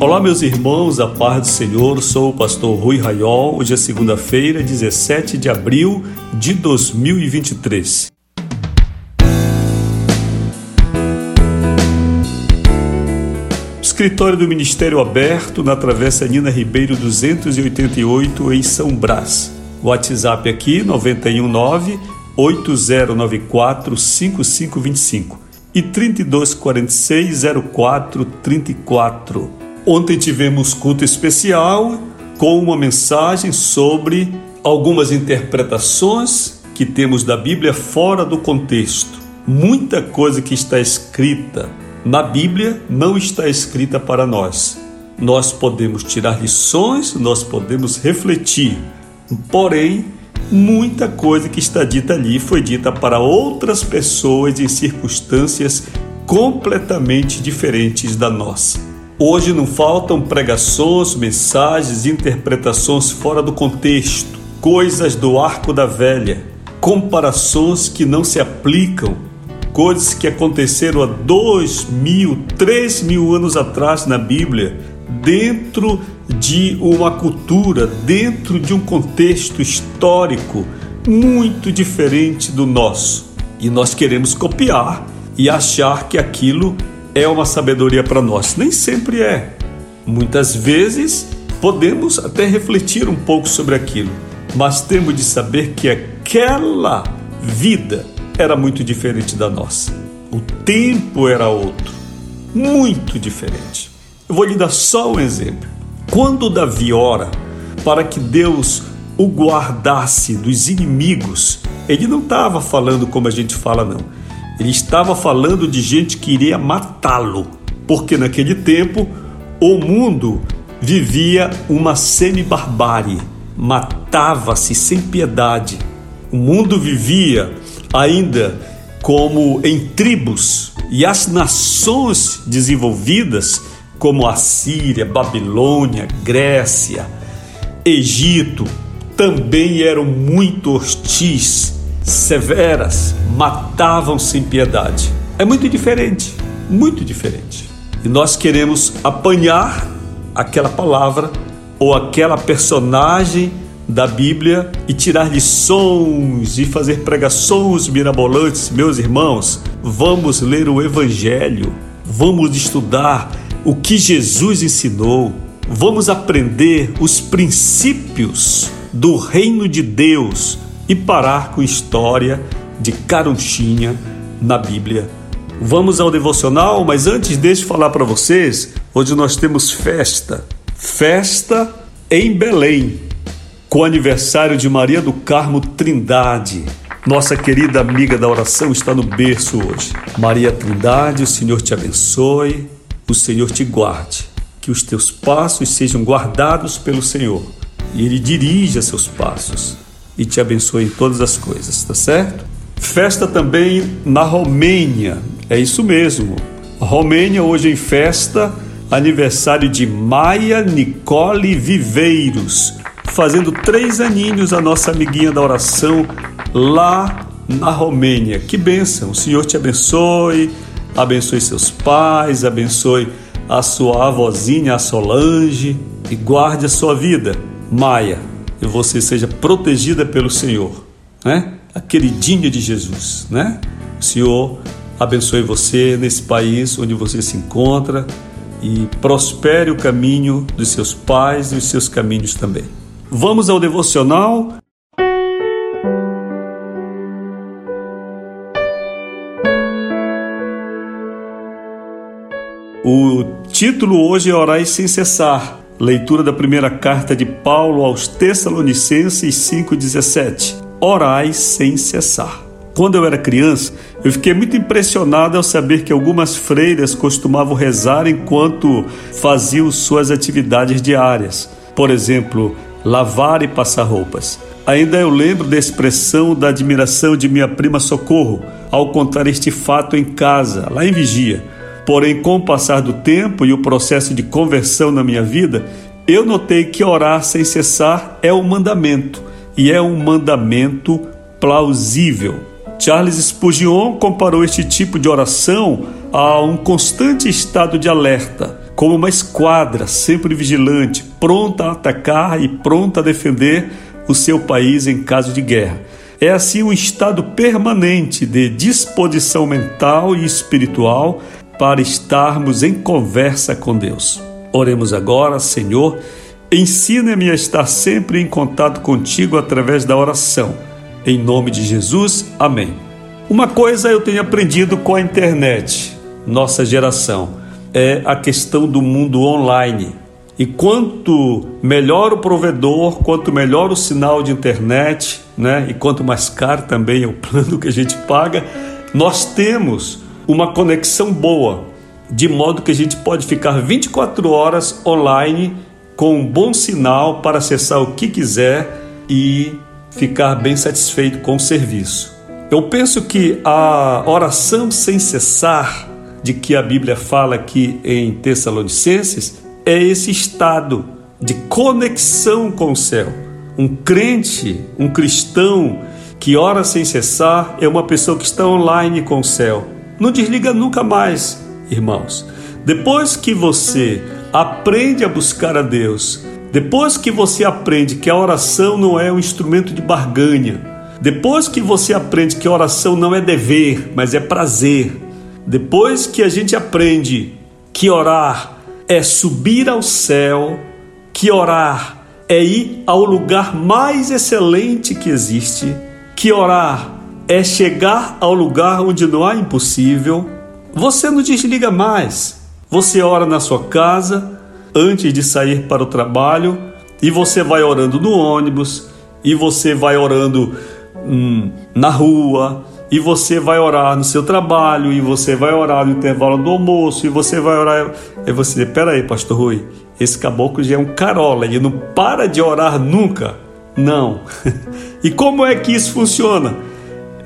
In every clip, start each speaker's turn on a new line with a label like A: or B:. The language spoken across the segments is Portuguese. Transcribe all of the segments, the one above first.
A: Olá, meus irmãos, a paz do Senhor. Sou o pastor Rui Raiol. Hoje é segunda-feira, 17 de abril de 2023. Escritório do Ministério Aberto na Travessa Nina Ribeiro 288 em São Brás. WhatsApp aqui 919 8094 5525 e 3246 0434. Ontem tivemos culto especial com uma mensagem sobre algumas interpretações que temos da Bíblia fora do contexto. Muita coisa que está escrita na Bíblia não está escrita para nós. Nós podemos tirar lições, nós podemos refletir, porém, muita coisa que está dita ali foi dita para outras pessoas em circunstâncias completamente diferentes da nossa. Hoje não faltam pregações, mensagens, interpretações fora do contexto, coisas do arco da velha, comparações que não se aplicam, coisas que aconteceram há dois mil, três mil anos atrás na Bíblia, dentro de uma cultura, dentro de um contexto histórico muito diferente do nosso. E nós queremos copiar e achar que aquilo é uma sabedoria para nós. Nem sempre é. Muitas vezes podemos até refletir um pouco sobre aquilo, mas temos de saber que aquela vida era muito diferente da nossa. O tempo era outro, muito diferente. Eu vou lhe dar só um exemplo. Quando Davi ora para que Deus o guardasse dos inimigos, ele não estava falando como a gente fala, não ele estava falando de gente que iria matá-lo, porque naquele tempo o mundo vivia uma semi-barbárie, matava-se sem piedade. O mundo vivia ainda como em tribos e as nações desenvolvidas, como a Síria, Babilônia, Grécia, Egito, também eram muito hostis severas, matavam sem piedade. É muito diferente, muito diferente. E nós queremos apanhar aquela palavra ou aquela personagem da Bíblia e tirar lições e fazer pregações mirabolantes, meus irmãos. Vamos ler o Evangelho, vamos estudar o que Jesus ensinou, vamos aprender os princípios do reino de Deus e parar com história de caronchinha na Bíblia. Vamos ao devocional, mas antes deixe falar para vocês, hoje nós temos festa. Festa em Belém, com o aniversário de Maria do Carmo Trindade. Nossa querida amiga da oração está no berço hoje. Maria Trindade, o Senhor te abençoe, o Senhor te guarde. Que os teus passos sejam guardados pelo Senhor e Ele dirija seus passos e te abençoe em todas as coisas, tá certo? Festa também na Romênia, é isso mesmo. Romênia hoje em festa, aniversário de Maia Nicole Viveiros, fazendo três aninhos a nossa amiguinha da oração lá na Romênia. Que bênção! O Senhor te abençoe, abençoe seus pais, abençoe a sua avózinha, a Solange, e guarde a sua vida. Maia, e você seja protegida pelo Senhor, né? A queridinha de Jesus, né? O Senhor abençoe você nesse país onde você se encontra e prospere o caminho dos seus pais e os seus caminhos também. Vamos ao devocional. O título hoje é Orai sem cessar. Leitura da primeira carta de Paulo aos Tessalonicenses 5,17. Orai sem cessar. Quando eu era criança, eu fiquei muito impressionado ao saber que algumas freiras costumavam rezar enquanto faziam suas atividades diárias. Por exemplo, lavar e passar roupas. Ainda eu lembro da expressão da admiração de minha prima Socorro ao contar este fato em casa, lá em Vigia. Porém, com o passar do tempo e o processo de conversão na minha vida, eu notei que orar sem cessar é um mandamento e é um mandamento plausível. Charles Spurgeon comparou este tipo de oração a um constante estado de alerta, como uma esquadra sempre vigilante, pronta a atacar e pronta a defender o seu país em caso de guerra. É assim um estado permanente de disposição mental e espiritual para estarmos em conversa com Deus. Oremos agora, Senhor, ensina-me a estar sempre em contato contigo através da oração. Em nome de Jesus, amém. Uma coisa eu tenho aprendido com a internet, nossa geração, é a questão do mundo online. E quanto melhor o provedor, quanto melhor o sinal de internet, né? E quanto mais caro também é o plano que a gente paga, nós temos uma conexão boa, de modo que a gente pode ficar 24 horas online com um bom sinal para acessar o que quiser e ficar bem satisfeito com o serviço. Eu penso que a oração sem cessar, de que a Bíblia fala aqui em Tessalonicenses, é esse estado de conexão com o céu. Um crente, um cristão que ora sem cessar é uma pessoa que está online com o céu. Não desliga nunca mais, irmãos. Depois que você aprende a buscar a Deus, depois que você aprende que a oração não é um instrumento de barganha, depois que você aprende que a oração não é dever, mas é prazer, depois que a gente aprende que orar é subir ao céu, que orar é ir ao lugar mais excelente que existe, que orar é chegar ao lugar onde não há impossível. Você não desliga mais. Você ora na sua casa antes de sair para o trabalho e você vai orando no ônibus e você vai orando hum, na rua e você vai orar no seu trabalho e você vai orar no intervalo do almoço e você vai orar. E você, peraí, Pastor Rui, esse caboclo já é um carola, ele não para de orar nunca. Não. e como é que isso funciona?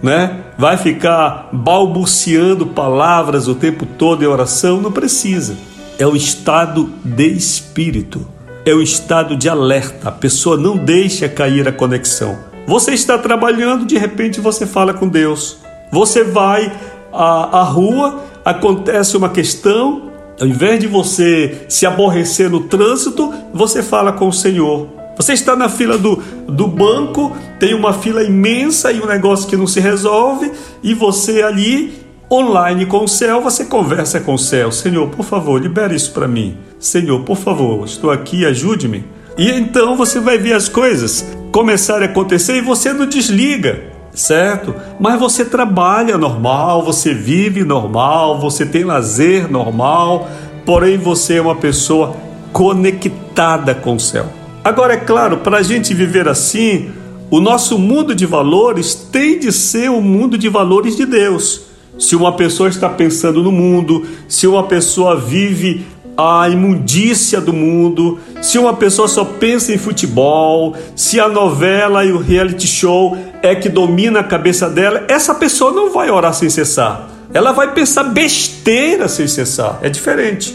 A: Né? Vai ficar balbuciando palavras o tempo todo em oração? Não precisa. É o estado de espírito. É o estado de alerta. A pessoa não deixa cair a conexão. Você está trabalhando, de repente você fala com Deus. Você vai à, à rua, acontece uma questão, ao invés de você se aborrecer no trânsito, você fala com o Senhor. Você está na fila do, do banco, tem uma fila imensa e um negócio que não se resolve, e você ali, online com o céu, você conversa com o céu: Senhor, por favor, libere isso para mim. Senhor, por favor, estou aqui, ajude-me. E então você vai ver as coisas começarem a acontecer e você não desliga, certo? Mas você trabalha normal, você vive normal, você tem lazer normal, porém você é uma pessoa conectada com o céu. Agora, é claro, para a gente viver assim, o nosso mundo de valores tem de ser o mundo de valores de Deus. Se uma pessoa está pensando no mundo, se uma pessoa vive a imundícia do mundo, se uma pessoa só pensa em futebol, se a novela e o reality show é que domina a cabeça dela, essa pessoa não vai orar sem cessar. Ela vai pensar besteira sem cessar. É diferente.